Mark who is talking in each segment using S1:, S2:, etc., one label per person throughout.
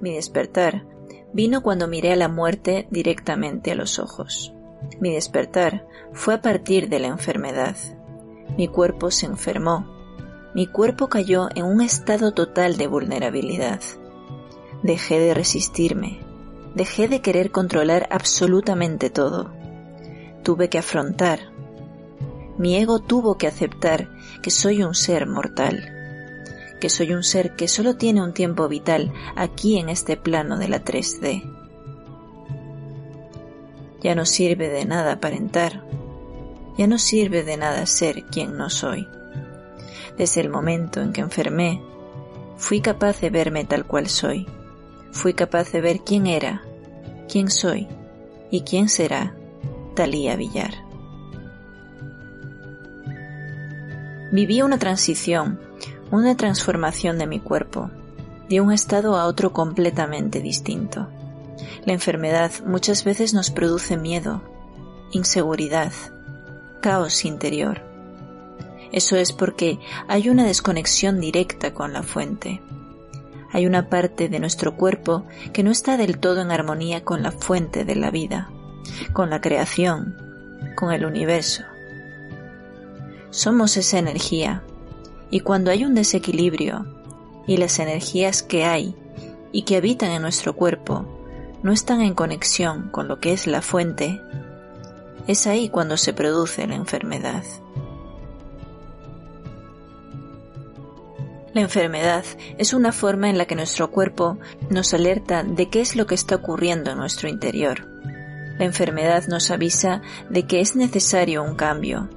S1: Mi despertar vino cuando miré a la muerte directamente a los ojos. Mi despertar fue a partir de la enfermedad. Mi cuerpo se enfermó. Mi cuerpo cayó en un estado total de vulnerabilidad. Dejé de resistirme. Dejé de querer controlar absolutamente todo. Tuve que afrontar. Mi ego tuvo que aceptar que soy un ser mortal que soy un ser que solo tiene un tiempo vital aquí en este plano de la 3D. Ya no sirve de nada aparentar, ya no sirve de nada ser quien no soy. Desde el momento en que enfermé, fui capaz de verme tal cual soy, fui capaz de ver quién era, quién soy y quién será Talía Villar. Viví una transición una transformación de mi cuerpo, de un estado a otro completamente distinto. La enfermedad muchas veces nos produce miedo, inseguridad, caos interior. Eso es porque hay una desconexión directa con la fuente. Hay una parte de nuestro cuerpo que no está del todo en armonía con la fuente de la vida, con la creación, con el universo. Somos esa energía, y cuando hay un desequilibrio y las energías que hay y que habitan en nuestro cuerpo no están en conexión con lo que es la fuente, es ahí cuando se produce la enfermedad. La enfermedad es una forma en la que nuestro cuerpo nos alerta de qué es lo que está ocurriendo en nuestro interior. La enfermedad nos avisa de que es necesario un cambio,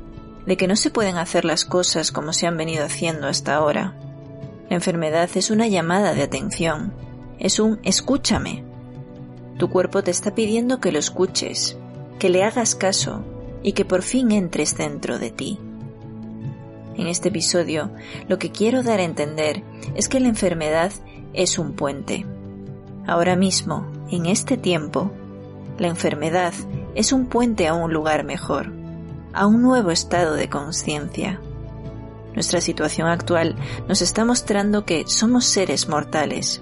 S1: de que no se pueden hacer las cosas como se han venido haciendo hasta ahora. La enfermedad es una llamada de atención, es un escúchame. Tu cuerpo te está pidiendo que lo escuches, que le hagas caso y que por fin entres dentro de ti. En este episodio lo que quiero dar a entender es que la enfermedad es un puente. Ahora mismo, en este tiempo, la enfermedad es un puente a un lugar mejor a un nuevo estado de conciencia. Nuestra situación actual nos está mostrando que somos seres mortales,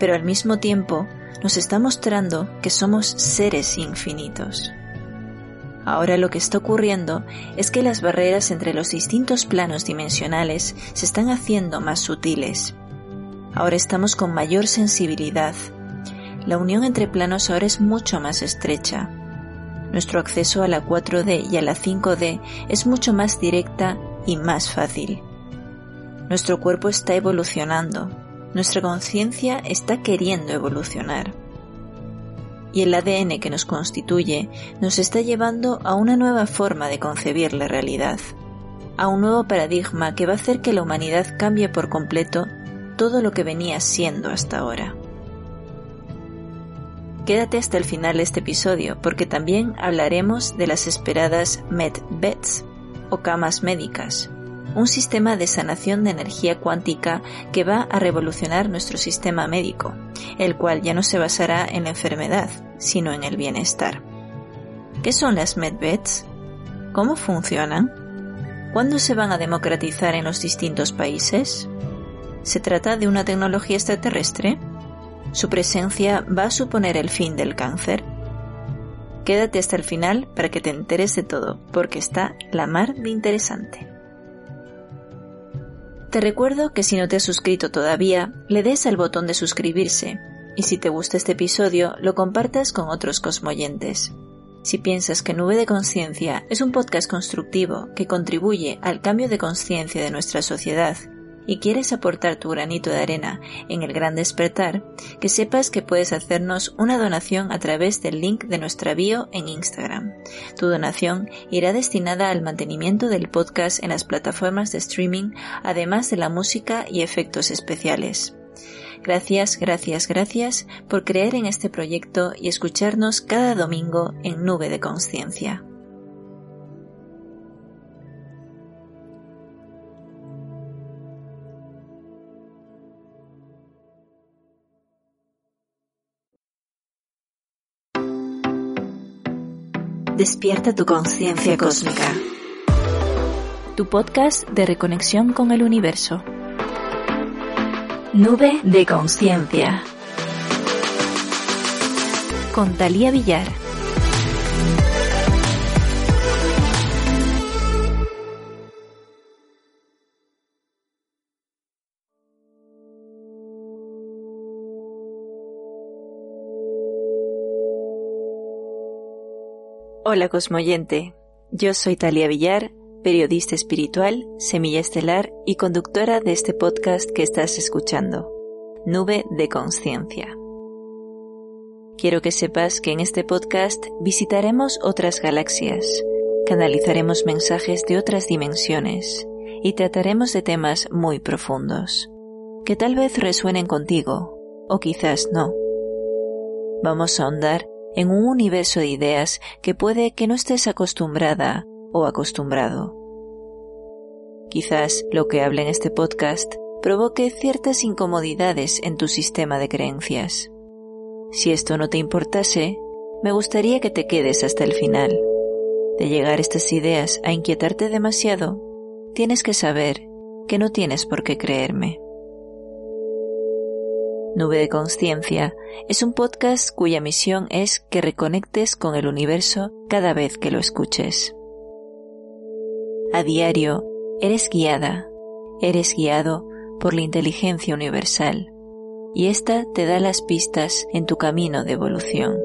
S1: pero al mismo tiempo nos está mostrando que somos seres infinitos. Ahora lo que está ocurriendo es que las barreras entre los distintos planos dimensionales se están haciendo más sutiles. Ahora estamos con mayor sensibilidad. La unión entre planos ahora es mucho más estrecha nuestro acceso a la 4D y a la 5D es mucho más directa y más fácil. Nuestro cuerpo está evolucionando, nuestra conciencia está queriendo evolucionar. Y el ADN que nos constituye nos está llevando a una nueva forma de concebir la realidad, a un nuevo paradigma que va a hacer que la humanidad cambie por completo todo lo que venía siendo hasta ahora. Quédate hasta el final de este episodio porque también hablaremos de las esperadas MedBeds o camas médicas, un sistema de sanación de energía cuántica que va a revolucionar nuestro sistema médico, el cual ya no se basará en la enfermedad, sino en el bienestar. ¿Qué son las MedBeds? ¿Cómo funcionan? ¿Cuándo se van a democratizar en los distintos países? ¿Se trata de una tecnología extraterrestre? Su presencia va a suponer el fin del cáncer. Quédate hasta el final para que te enteres de todo, porque está la mar de interesante. Te recuerdo que si no te has suscrito todavía, le des al botón de suscribirse, y si te gusta este episodio, lo compartas con otros cosmoyentes. Si piensas que Nube de Conciencia es un podcast constructivo que contribuye al cambio de conciencia de nuestra sociedad y quieres aportar tu granito de arena en el gran despertar, que sepas que puedes hacernos una donación a través del link de nuestra bio en Instagram. Tu donación irá destinada al mantenimiento del podcast en las plataformas de streaming, además de la música y efectos especiales. Gracias, gracias, gracias por creer en este proyecto y escucharnos cada domingo en Nube de Conciencia. Despierta tu conciencia cósmica. Tu podcast de reconexión con el universo. Nube de conciencia. Con Talía Villar. Hola cosmoyente, yo soy Talia Villar, periodista espiritual, semilla estelar y conductora de este podcast que estás escuchando, Nube de Conciencia. Quiero que sepas que en este podcast visitaremos otras galaxias, canalizaremos mensajes de otras dimensiones y trataremos de temas muy profundos, que tal vez resuenen contigo, o quizás no. Vamos a ahondar en un universo de ideas que puede que no estés acostumbrada o acostumbrado. Quizás lo que hable en este podcast provoque ciertas incomodidades en tu sistema de creencias. Si esto no te importase, me gustaría que te quedes hasta el final. De llegar estas ideas a inquietarte demasiado, tienes que saber que no tienes por qué creerme. Nube de Conciencia es un podcast cuya misión es que reconectes con el universo cada vez que lo escuches. A diario eres guiada, eres guiado por la inteligencia universal y esta te da las pistas en tu camino de evolución.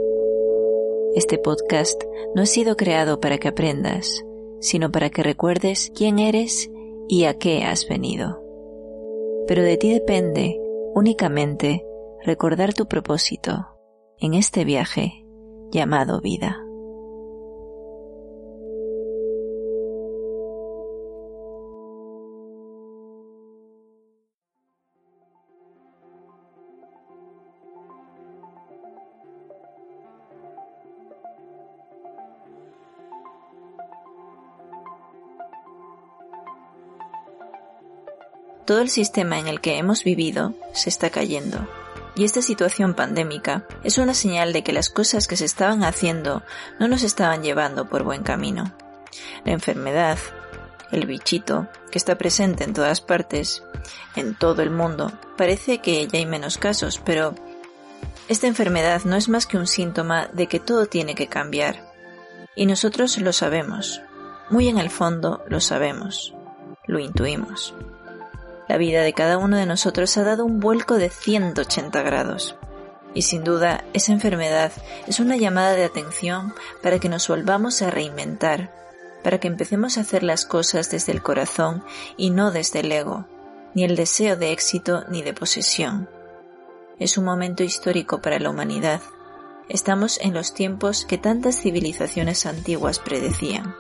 S1: Este podcast no ha sido creado para que aprendas, sino para que recuerdes quién eres y a qué has venido. Pero de ti depende únicamente recordar tu propósito en este viaje llamado vida. Todo el sistema en el que hemos vivido se está cayendo. Y esta situación pandémica es una señal de que las cosas que se estaban haciendo no nos estaban llevando por buen camino. La enfermedad, el bichito, que está presente en todas partes, en todo el mundo, parece que ya hay menos casos, pero esta enfermedad no es más que un síntoma de que todo tiene que cambiar. Y nosotros lo sabemos. Muy en el fondo lo sabemos. Lo intuimos. La vida de cada uno de nosotros ha dado un vuelco de 180 grados. Y sin duda, esa enfermedad es una llamada de atención para que nos volvamos a reinventar, para que empecemos a hacer las cosas desde el corazón y no desde el ego, ni el deseo de éxito ni de posesión. Es un momento histórico para la humanidad. Estamos en los tiempos que tantas civilizaciones antiguas predecían.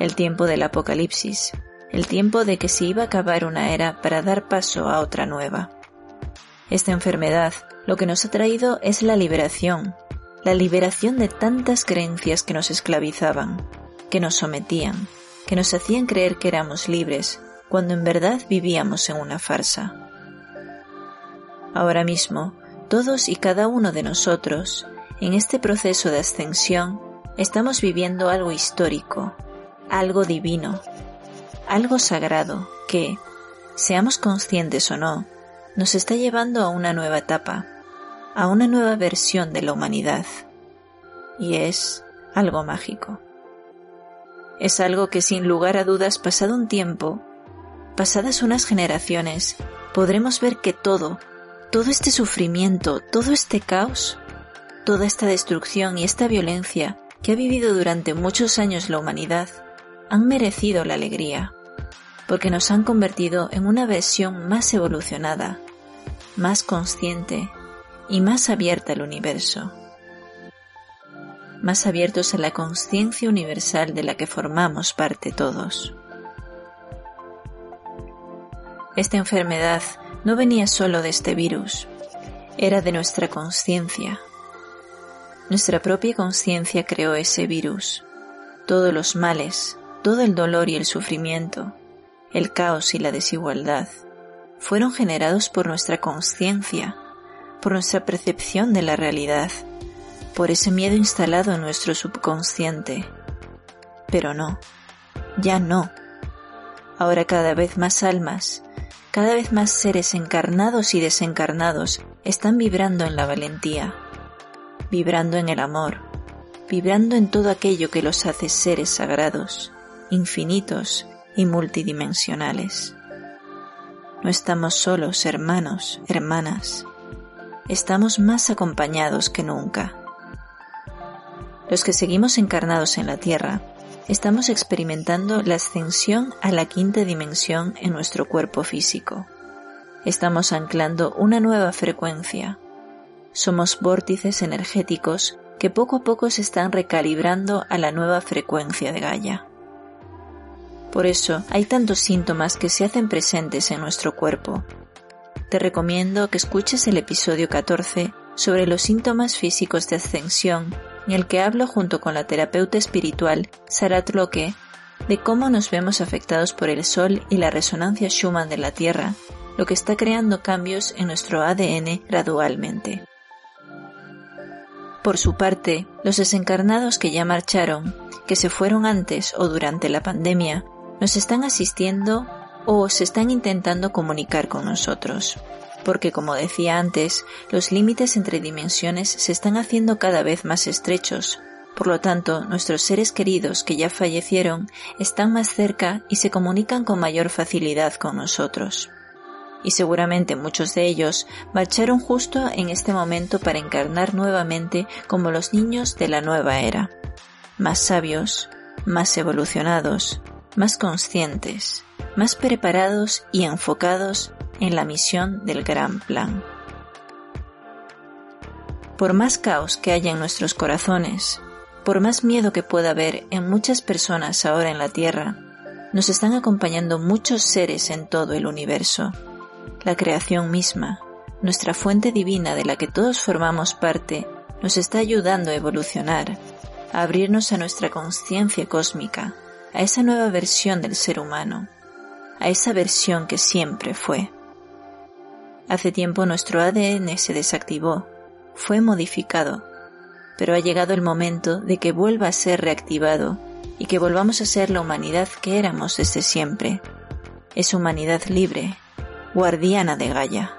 S1: El tiempo del apocalipsis, el tiempo de que se iba a acabar una era para dar paso a otra nueva. Esta enfermedad lo que nos ha traído es la liberación, la liberación de tantas creencias que nos esclavizaban, que nos sometían, que nos hacían creer que éramos libres, cuando en verdad vivíamos en una farsa. Ahora mismo, todos y cada uno de nosotros, en este proceso de ascensión, estamos viviendo algo histórico, algo divino, algo sagrado que, seamos conscientes o no, nos está llevando a una nueva etapa, a una nueva versión de la humanidad. Y es algo mágico. Es algo que sin lugar a dudas, pasado un tiempo, pasadas unas generaciones, podremos ver que todo, todo este sufrimiento, todo este caos, toda esta destrucción y esta violencia que ha vivido durante muchos años la humanidad, han merecido la alegría, porque nos han convertido en una versión más evolucionada, más consciente y más abierta al universo, más abiertos a la conciencia universal de la que formamos parte todos. Esta enfermedad no venía solo de este virus, era de nuestra conciencia. Nuestra propia conciencia creó ese virus, todos los males, todo el dolor y el sufrimiento, el caos y la desigualdad, fueron generados por nuestra conciencia, por nuestra percepción de la realidad, por ese miedo instalado en nuestro subconsciente. Pero no, ya no. Ahora cada vez más almas, cada vez más seres encarnados y desencarnados están vibrando en la valentía, vibrando en el amor, vibrando en todo aquello que los hace seres sagrados, infinitos y multidimensionales. No estamos solos, hermanos, hermanas. Estamos más acompañados que nunca. Los que seguimos encarnados en la Tierra, estamos experimentando la ascensión a la quinta dimensión en nuestro cuerpo físico. Estamos anclando una nueva frecuencia. Somos vórtices energéticos que poco a poco se están recalibrando a la nueva frecuencia de Gaia. Por eso hay tantos síntomas que se hacen presentes en nuestro cuerpo. Te recomiendo que escuches el episodio 14 sobre los síntomas físicos de ascensión en el que hablo junto con la terapeuta espiritual Sarat Loque de cómo nos vemos afectados por el Sol y la resonancia Schumann de la Tierra, lo que está creando cambios en nuestro ADN gradualmente. Por su parte, los desencarnados que ya marcharon, que se fueron antes o durante la pandemia, nos están asistiendo o se están intentando comunicar con nosotros. Porque como decía antes, los límites entre dimensiones se están haciendo cada vez más estrechos. Por lo tanto, nuestros seres queridos que ya fallecieron están más cerca y se comunican con mayor facilidad con nosotros. Y seguramente muchos de ellos marcharon justo en este momento para encarnar nuevamente como los niños de la nueva era. Más sabios, más evolucionados, más conscientes, más preparados y enfocados en la misión del gran plan. Por más caos que haya en nuestros corazones, por más miedo que pueda haber en muchas personas ahora en la Tierra, nos están acompañando muchos seres en todo el universo. La creación misma, nuestra fuente divina de la que todos formamos parte, nos está ayudando a evolucionar, a abrirnos a nuestra conciencia cósmica, a esa nueva versión del ser humano, a esa versión que siempre fue. Hace tiempo nuestro ADN se desactivó, fue modificado, pero ha llegado el momento de que vuelva a ser reactivado y que volvamos a ser la humanidad que éramos desde siempre. Es humanidad libre, guardiana de Gaia.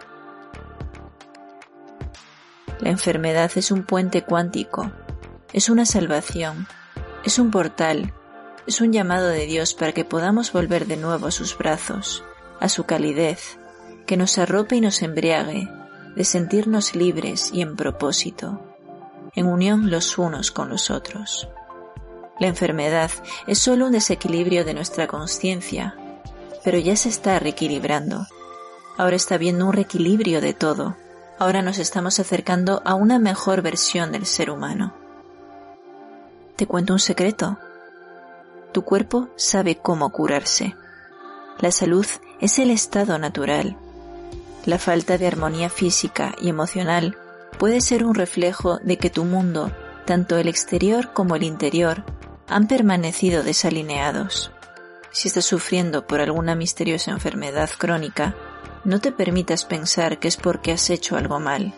S1: La enfermedad es un puente cuántico, es una salvación, es un portal es un llamado de Dios para que podamos volver de nuevo a sus brazos, a su calidez, que nos arrope y nos embriague, de sentirnos libres y en propósito, en unión los unos con los otros. La enfermedad es solo un desequilibrio de nuestra conciencia, pero ya se está reequilibrando. Ahora está viendo un reequilibrio de todo. Ahora nos estamos acercando a una mejor versión del ser humano. ¿Te cuento un secreto? Tu cuerpo sabe cómo curarse. La salud es el estado natural. La falta de armonía física y emocional puede ser un reflejo de que tu mundo, tanto el exterior como el interior, han permanecido desalineados. Si estás sufriendo por alguna misteriosa enfermedad crónica, no te permitas pensar que es porque has hecho algo mal.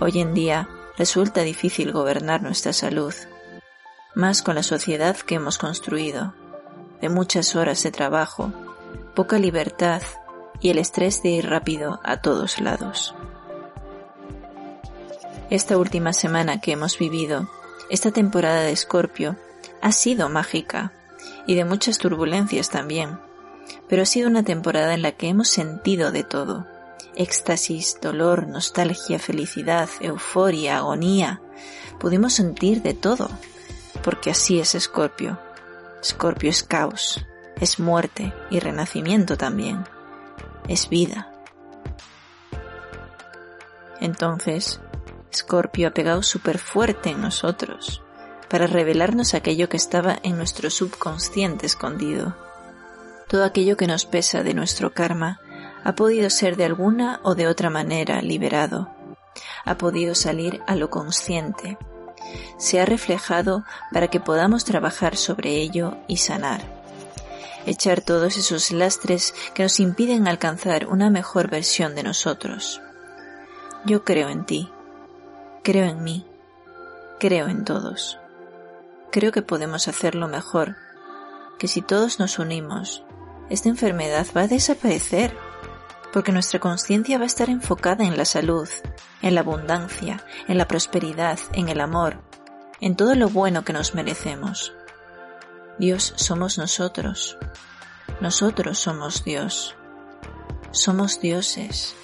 S1: Hoy en día resulta difícil gobernar nuestra salud más con la sociedad que hemos construido, de muchas horas de trabajo, poca libertad y el estrés de ir rápido a todos lados. Esta última semana que hemos vivido, esta temporada de Escorpio, ha sido mágica y de muchas turbulencias también, pero ha sido una temporada en la que hemos sentido de todo. Éxtasis, dolor, nostalgia, felicidad, euforia, agonía. Pudimos sentir de todo porque así es Escorpio. Escorpio es caos, es muerte y renacimiento también, es vida. Entonces, Scorpio ha pegado súper fuerte en nosotros para revelarnos aquello que estaba en nuestro subconsciente escondido. Todo aquello que nos pesa de nuestro karma ha podido ser de alguna o de otra manera liberado, ha podido salir a lo consciente, se ha reflejado para que podamos trabajar sobre ello y sanar, echar todos esos lastres que nos impiden alcanzar una mejor versión de nosotros. Yo creo en ti, creo en mí, creo en todos. Creo que podemos hacerlo mejor, que si todos nos unimos, esta enfermedad va a desaparecer, porque nuestra conciencia va a estar enfocada en la salud, en la abundancia, en la prosperidad, en el amor, en todo lo bueno que nos merecemos. Dios somos nosotros. Nosotros somos Dios. Somos dioses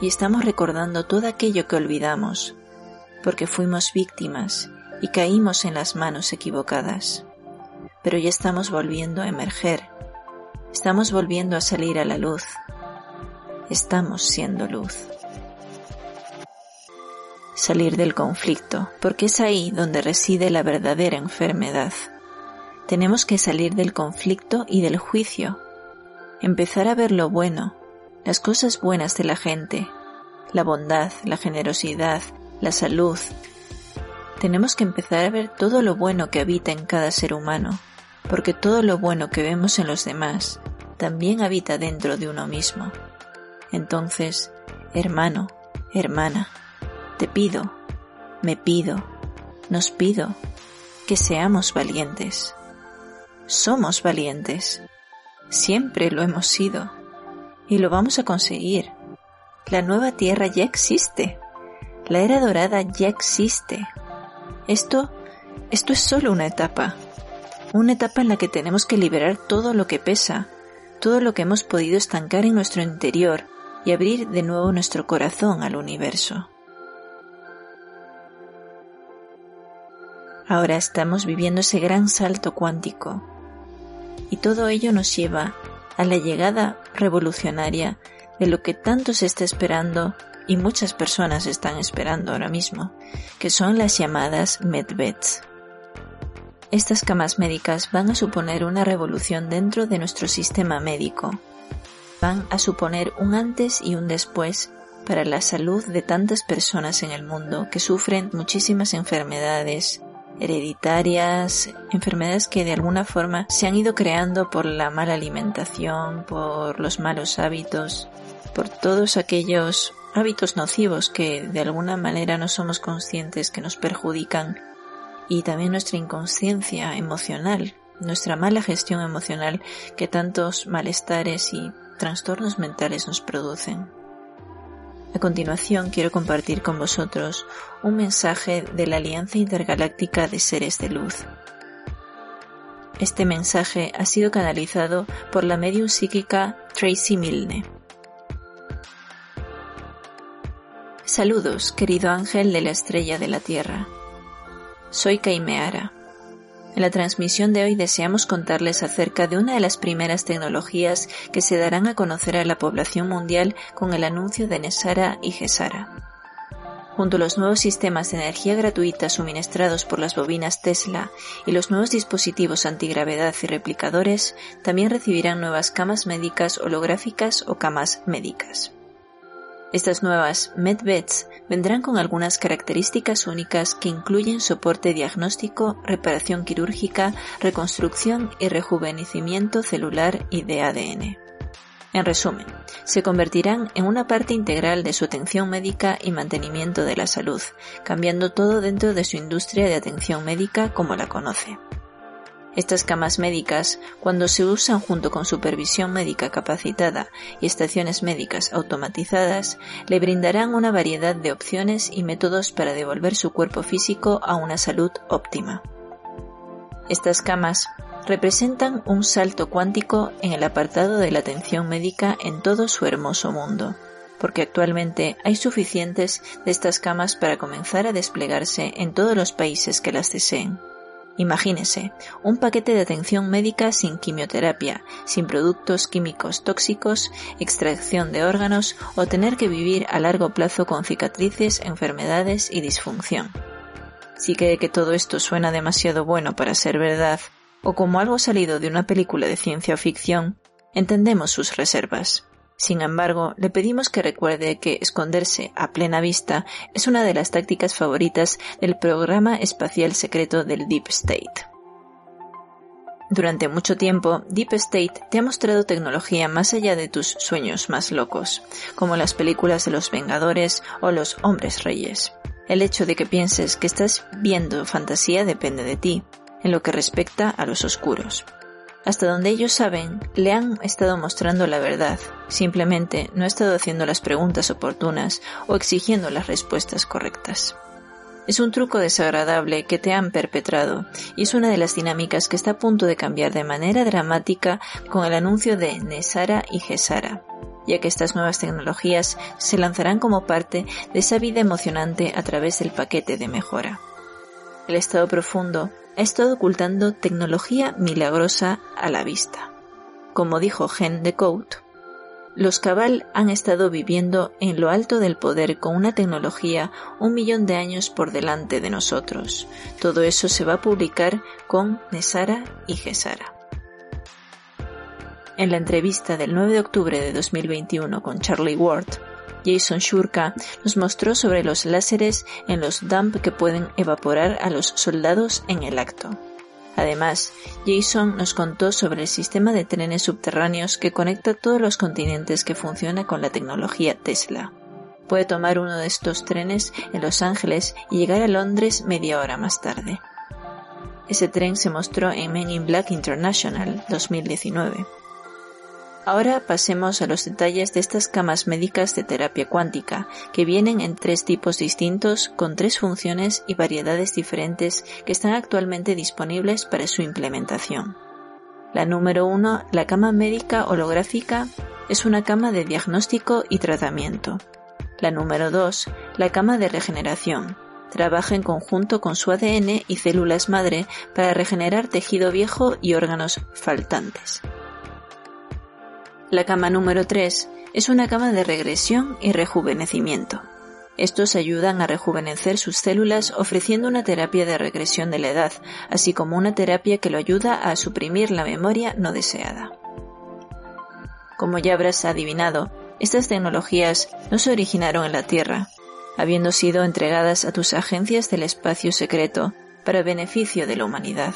S1: y estamos recordando todo aquello que olvidamos, porque fuimos víctimas y caímos en las manos equivocadas. Pero ya estamos volviendo a emerger, estamos volviendo a salir a la luz, estamos siendo luz. Salir del conflicto, porque es ahí donde reside la verdadera enfermedad. Tenemos que salir del conflicto y del juicio, empezar a ver lo bueno, las cosas buenas de la gente, la bondad, la generosidad, la salud. Tenemos que empezar a ver todo lo bueno que habita en cada ser humano, porque todo lo bueno que vemos en los demás también habita dentro de uno mismo. Entonces, hermano, hermana, te pido, me pido, nos pido que seamos valientes. Somos valientes. Siempre lo hemos sido y lo vamos a conseguir. La nueva Tierra ya existe. La era dorada ya existe. Esto, esto es solo una etapa. Una etapa en la que tenemos que liberar todo lo que pesa, todo lo que hemos podido estancar en nuestro interior y abrir de nuevo nuestro corazón al universo. Ahora estamos viviendo ese gran salto cuántico y todo ello nos lleva a la llegada revolucionaria de lo que tanto se está esperando y muchas personas están esperando ahora mismo, que son las llamadas medbeds. Estas camas médicas van a suponer una revolución dentro de nuestro sistema médico. Van a suponer un antes y un después para la salud de tantas personas en el mundo que sufren muchísimas enfermedades hereditarias, enfermedades que de alguna forma se han ido creando por la mala alimentación, por los malos hábitos, por todos aquellos hábitos nocivos que de alguna manera no somos conscientes que nos perjudican. Y también nuestra inconsciencia emocional, nuestra mala gestión emocional que tantos malestares y trastornos mentales nos producen. A continuación quiero compartir con vosotros un mensaje de la Alianza Intergaláctica de Seres de Luz. Este mensaje ha sido canalizado por la medium psíquica Tracy Milne. Saludos, querido ángel de la estrella de la Tierra. Soy Caimeara en la transmisión de hoy deseamos contarles acerca de una de las primeras tecnologías que se darán a conocer a la población mundial con el anuncio de Nesara y Gesara. Junto a los nuevos sistemas de energía gratuita suministrados por las bobinas Tesla y los nuevos dispositivos antigravedad y replicadores, también recibirán nuevas camas médicas holográficas o camas médicas. Estas nuevas MedBeds vendrán con algunas características únicas que incluyen soporte diagnóstico, reparación quirúrgica, reconstrucción y rejuvenecimiento celular y de ADN. En resumen, se convertirán en una parte integral de su atención médica y mantenimiento de la salud, cambiando todo dentro de su industria de atención médica como la conoce. Estas camas médicas, cuando se usan junto con supervisión médica capacitada y estaciones médicas automatizadas, le brindarán una variedad de opciones y métodos para devolver su cuerpo físico a una salud óptima. Estas camas representan un salto cuántico en el apartado de la atención médica en todo su hermoso mundo, porque actualmente hay suficientes de estas camas para comenzar a desplegarse en todos los países que las deseen. Imagínese, un paquete de atención médica sin quimioterapia, sin productos químicos tóxicos, extracción de órganos o tener que vivir a largo plazo con cicatrices, enfermedades y disfunción. Si cree que todo esto suena demasiado bueno para ser verdad, o como algo salido de una película de ciencia ficción, entendemos sus reservas. Sin embargo, le pedimos que recuerde que esconderse a plena vista es una de las tácticas favoritas del programa espacial secreto del Deep State. Durante mucho tiempo, Deep State te ha mostrado tecnología más allá de tus sueños más locos, como las películas de los Vengadores o los Hombres Reyes. El hecho de que pienses que estás viendo fantasía depende de ti, en lo que respecta a los oscuros. Hasta donde ellos saben, le han estado mostrando la verdad, simplemente no ha estado haciendo las preguntas oportunas o exigiendo las respuestas correctas. Es un truco desagradable que te han perpetrado y es una de las dinámicas que está a punto de cambiar de manera dramática con el anuncio de Nesara y Gesara, ya que estas nuevas tecnologías se lanzarán como parte de esa vida emocionante a través del paquete de mejora. El estado profundo ha estado ocultando tecnología milagrosa a la vista. Como dijo Gen de Coat, los Cabal han estado viviendo en lo alto del poder con una tecnología un millón de años por delante de nosotros. Todo eso se va a publicar con Nesara y Gesara. En la entrevista del 9 de octubre de 2021 con Charlie Ward, Jason Shurka nos mostró sobre los láseres en los dump que pueden evaporar a los soldados en el acto. Además, Jason nos contó sobre el sistema de trenes subterráneos que conecta todos los continentes que funciona con la tecnología Tesla. Puede tomar uno de estos trenes en Los Ángeles y llegar a Londres media hora más tarde. Ese tren se mostró en Men in Black International 2019. Ahora pasemos a los detalles de estas camas médicas de terapia cuántica, que vienen en tres tipos distintos, con tres funciones y variedades diferentes que están actualmente disponibles para su implementación. La número uno, la cama médica holográfica, es una cama de diagnóstico y tratamiento. La número dos, la cama de regeneración. Trabaja en conjunto con su ADN y células madre para regenerar tejido viejo y órganos faltantes. La cama número 3 es una cama de regresión y rejuvenecimiento. Estos ayudan a rejuvenecer sus células ofreciendo una terapia de regresión de la edad, así como una terapia que lo ayuda a suprimir la memoria no deseada. Como ya habrás adivinado, estas tecnologías no se originaron en la Tierra, habiendo sido entregadas a tus agencias del espacio secreto para beneficio de la humanidad.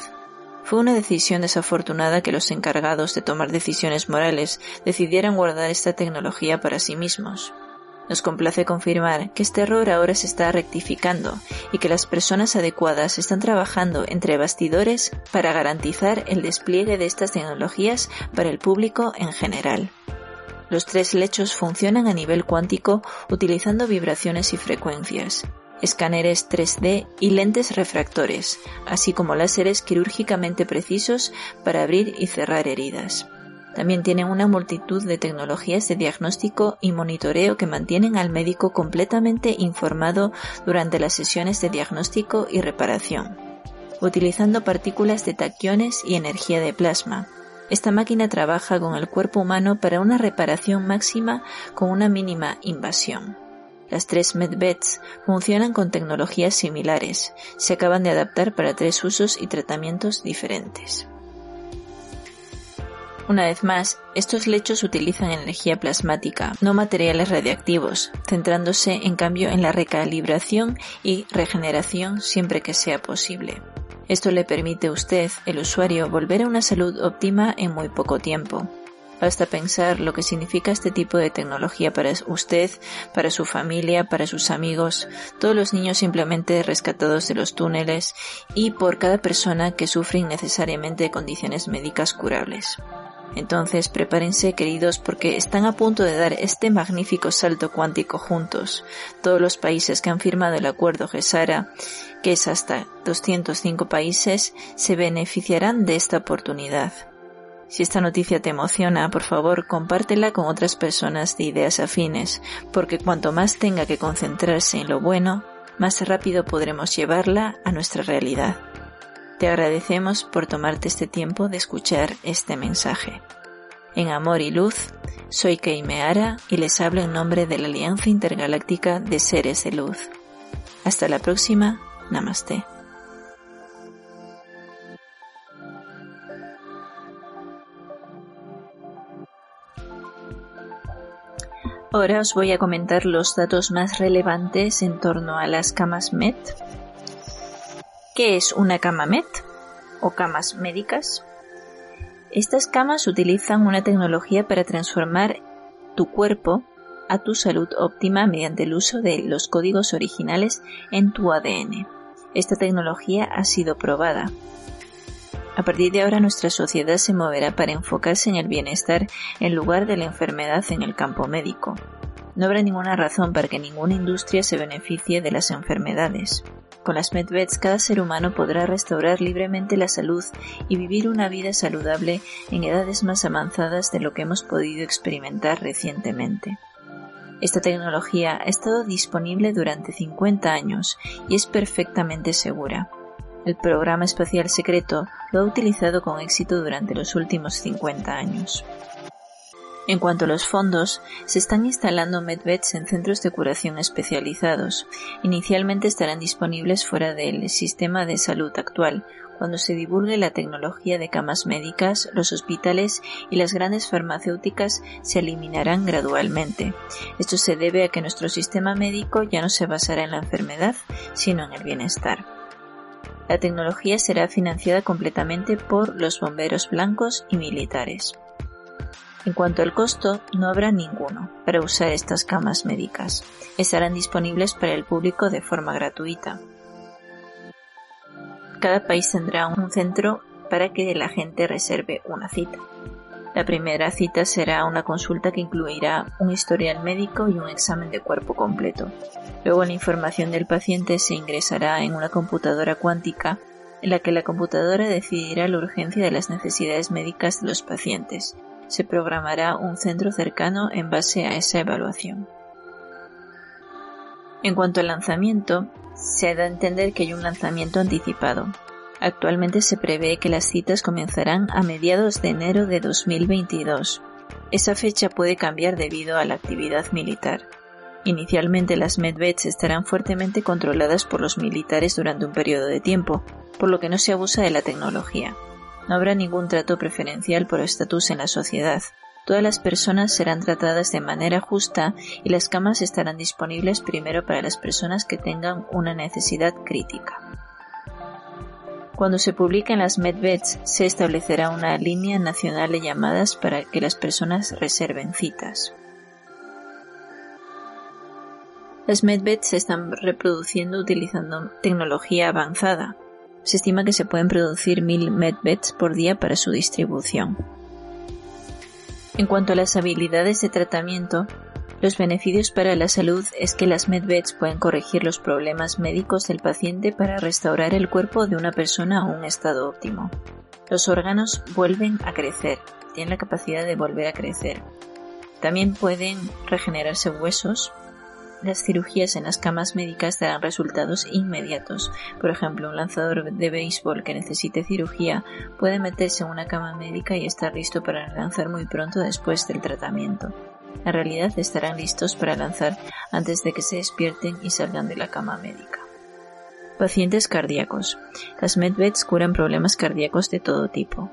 S1: Fue una decisión desafortunada que los encargados de tomar decisiones morales decidieran guardar esta tecnología para sí mismos. Nos complace confirmar que este error ahora se está rectificando y que las personas adecuadas están trabajando entre bastidores para garantizar el despliegue de estas tecnologías para el público en general. Los tres lechos funcionan a nivel cuántico utilizando vibraciones y frecuencias, escáneres 3D y lentes refractores, así como láseres quirúrgicamente precisos para abrir y cerrar heridas. También tienen una multitud de tecnologías de diagnóstico y monitoreo que mantienen al médico completamente informado durante las sesiones de diagnóstico y reparación. Utilizando partículas de taquiones y energía de plasma, esta máquina trabaja con el cuerpo humano para una reparación máxima con una mínima invasión. Las tres medbeds funcionan con tecnologías similares. Se acaban de adaptar para tres usos y tratamientos diferentes. Una vez más, estos lechos utilizan energía plasmática, no materiales radiactivos, centrándose en cambio en la recalibración y regeneración siempre que sea posible. Esto le permite a usted, el usuario, volver a una salud óptima en muy poco tiempo. Basta pensar lo que significa este tipo de tecnología para usted, para su familia, para sus amigos, todos los niños simplemente rescatados de los túneles y por cada persona que sufre innecesariamente de condiciones médicas curables. Entonces prepárense queridos porque están a punto de dar este magnífico salto cuántico juntos. Todos los países que han firmado el acuerdo GESARA, que es hasta 205 países, se beneficiarán de esta oportunidad. Si esta noticia te emociona, por favor, compártela con otras personas de ideas afines, porque cuanto más tenga que concentrarse en lo bueno, más rápido podremos llevarla a nuestra realidad. Te agradecemos por tomarte este tiempo de escuchar este mensaje. En amor y luz, soy Kei Meara y les hablo en nombre de la Alianza Intergaláctica de Seres de Luz. Hasta la próxima, Namaste. Ahora os voy a comentar los datos más relevantes en torno a las camas MET. ¿Qué es una cama MET o camas médicas? Estas camas utilizan una tecnología para transformar tu cuerpo a tu salud óptima mediante el uso de los códigos originales en tu ADN. Esta tecnología ha sido probada. A partir de ahora nuestra sociedad se moverá para enfocarse en el bienestar en lugar de la enfermedad en el campo médico. No habrá ninguna razón para que ninguna industria se beneficie de las enfermedades. Con las MedVets cada ser humano podrá restaurar libremente la salud y vivir una vida saludable en edades más avanzadas de lo que hemos podido experimentar recientemente. Esta tecnología ha estado disponible durante 50 años y es perfectamente segura. El programa espacial secreto lo ha utilizado con éxito durante los últimos 50 años. En cuanto a los fondos, se están instalando medbeds en centros de curación especializados. Inicialmente estarán disponibles fuera del sistema de salud actual. Cuando se divulgue la tecnología de camas médicas, los hospitales y las grandes farmacéuticas se eliminarán gradualmente. Esto se debe a que nuestro sistema médico ya no se basará en la enfermedad, sino en el bienestar. La tecnología será financiada completamente por los bomberos blancos y militares. En cuanto al costo, no habrá ninguno para usar estas camas médicas. Estarán disponibles para el público de forma gratuita. Cada país tendrá un centro para que la gente reserve una cita. La primera cita será una consulta que incluirá un historial médico y un examen de cuerpo completo. Luego la información del paciente se ingresará en una computadora cuántica en la que la computadora decidirá la urgencia de las necesidades médicas de los pacientes se programará un centro cercano en base a esa evaluación. En cuanto al lanzamiento, se da a entender que hay un lanzamiento anticipado. Actualmente se prevé que las citas comenzarán a mediados de enero de 2022. Esa fecha puede cambiar debido a la actividad militar. Inicialmente las medveds estarán fuertemente controladas por los militares durante un periodo de tiempo, por lo que no se abusa de la tecnología. No habrá ningún trato preferencial por estatus en la sociedad. Todas las personas serán tratadas de manera justa y las camas estarán disponibles primero para las personas que tengan una necesidad crítica. Cuando se publiquen las medbeds, se establecerá una línea nacional de llamadas para que las personas reserven citas. Las medbeds se están reproduciendo utilizando tecnología avanzada, se estima que se pueden producir mil medbeds por día para su distribución. En cuanto a las habilidades de tratamiento, los beneficios para la salud es que las medbeds pueden corregir los problemas médicos del paciente para restaurar el cuerpo de una persona a un estado óptimo. Los órganos vuelven a crecer, tienen la capacidad de volver a crecer. También pueden regenerarse huesos, las cirugías en las camas médicas darán resultados inmediatos. Por ejemplo, un lanzador de béisbol que necesite cirugía puede meterse en una cama médica y estar listo para lanzar muy pronto después del tratamiento. En realidad estarán listos para lanzar antes de que se despierten y salgan de la cama médica. Pacientes cardíacos. Las medbeds curan problemas cardíacos de todo tipo.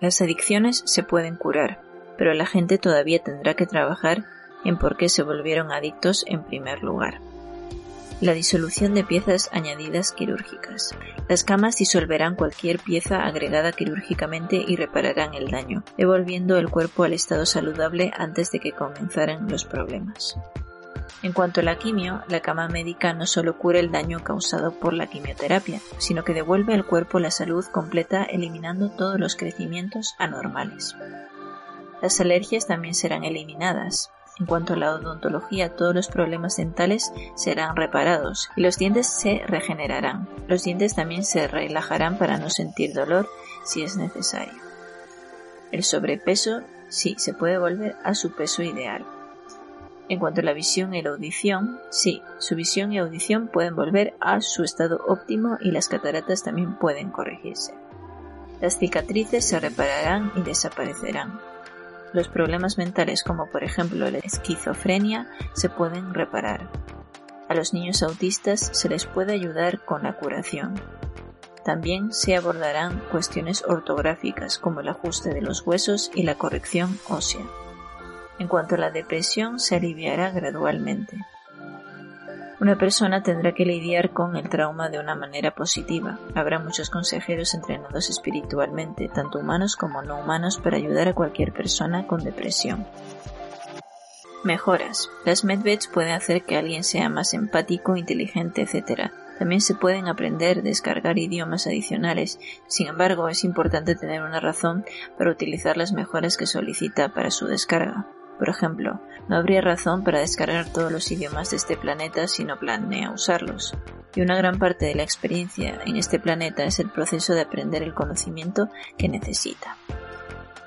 S1: Las adicciones se pueden curar, pero la gente todavía tendrá que trabajar en por qué se volvieron adictos en primer lugar. La disolución de piezas añadidas quirúrgicas. Las camas disolverán cualquier pieza agregada quirúrgicamente y repararán el daño, devolviendo el cuerpo al estado saludable antes de que comenzaran los problemas. En cuanto a la quimio, la cama médica no solo cura el daño causado por la quimioterapia, sino que devuelve al cuerpo la salud completa eliminando todos los crecimientos anormales. Las alergias también serán eliminadas, en cuanto a la odontología, todos los problemas dentales serán reparados y los dientes se regenerarán. Los dientes también se relajarán para no sentir dolor si es necesario. El sobrepeso sí se puede volver a su peso ideal. En cuanto a la visión y la audición, sí, su visión y audición pueden volver a su estado óptimo y las cataratas también pueden corregirse. Las cicatrices se repararán y desaparecerán. Los problemas mentales como por ejemplo la esquizofrenia se pueden reparar. A los niños autistas se les puede ayudar con la curación. También se abordarán cuestiones ortográficas como el ajuste de los huesos y la corrección ósea. En cuanto a la depresión, se aliviará gradualmente. Una persona tendrá que lidiar con el trauma de una manera positiva. Habrá muchos consejeros entrenados espiritualmente, tanto humanos como no humanos, para ayudar a cualquier persona con depresión. Mejoras. Las medveds pueden hacer que alguien sea más empático, inteligente, etc. También se pueden aprender, descargar idiomas adicionales. Sin embargo, es importante tener una razón para utilizar las mejoras que solicita para su descarga. Por ejemplo, no habría razón para descargar todos los idiomas de este planeta si no planea usarlos. Y una gran parte de la experiencia en este planeta es el proceso de aprender el conocimiento que necesita.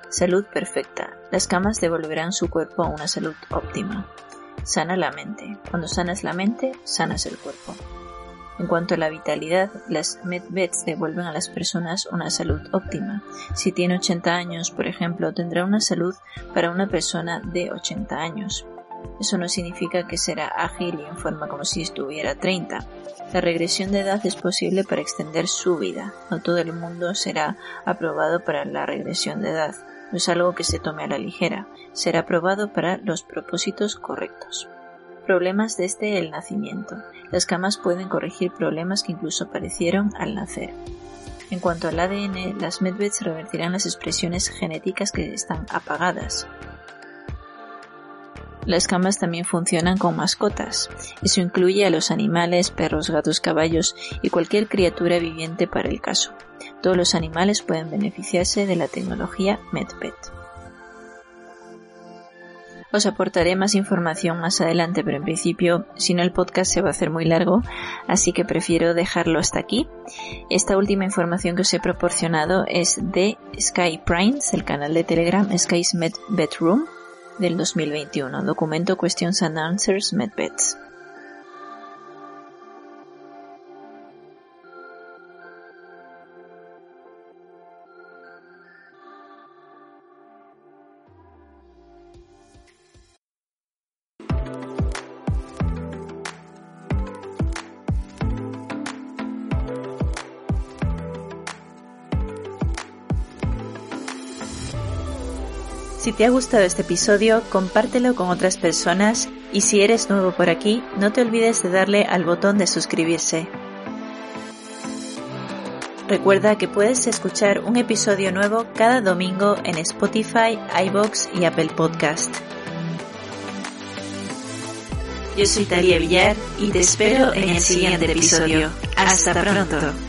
S1: Salud perfecta. Las camas devolverán su cuerpo a una salud óptima. Sana la mente. Cuando sanas la mente, sanas el cuerpo. En cuanto a la vitalidad, las MedVets devuelven a las personas una salud óptima. Si tiene 80 años, por ejemplo, tendrá una salud para una persona de 80 años. Eso no significa que será ágil y en forma como si estuviera 30. La regresión de edad es posible para extender su vida. No todo el mundo será aprobado para la regresión de edad. No es algo que se tome a la ligera. Será aprobado para los propósitos correctos. Problemas desde el nacimiento. Las camas pueden corregir problemas que incluso aparecieron al nacer. En cuanto al ADN, las medveds revertirán las expresiones genéticas que están apagadas. Las camas también funcionan con mascotas. Eso incluye a los animales, perros, gatos, caballos y cualquier criatura viviente para el caso. Todos los animales pueden beneficiarse de la tecnología MedPet. Os aportaré más información más adelante, pero en principio, si no el podcast se va a hacer muy largo, así que prefiero dejarlo hasta aquí. Esta última información que os he proporcionado es de Sky Primes, el canal de Telegram Sky's Med Bedroom del 2021, documento Questions and Answers MedBeds. Si te ha gustado este episodio, compártelo con otras personas y si eres nuevo por aquí, no te olvides de darle al botón de suscribirse. Recuerda que puedes escuchar un episodio nuevo cada domingo en Spotify, iBox y Apple Podcast. Yo soy Talia Villar y te espero en el siguiente episodio. Hasta pronto.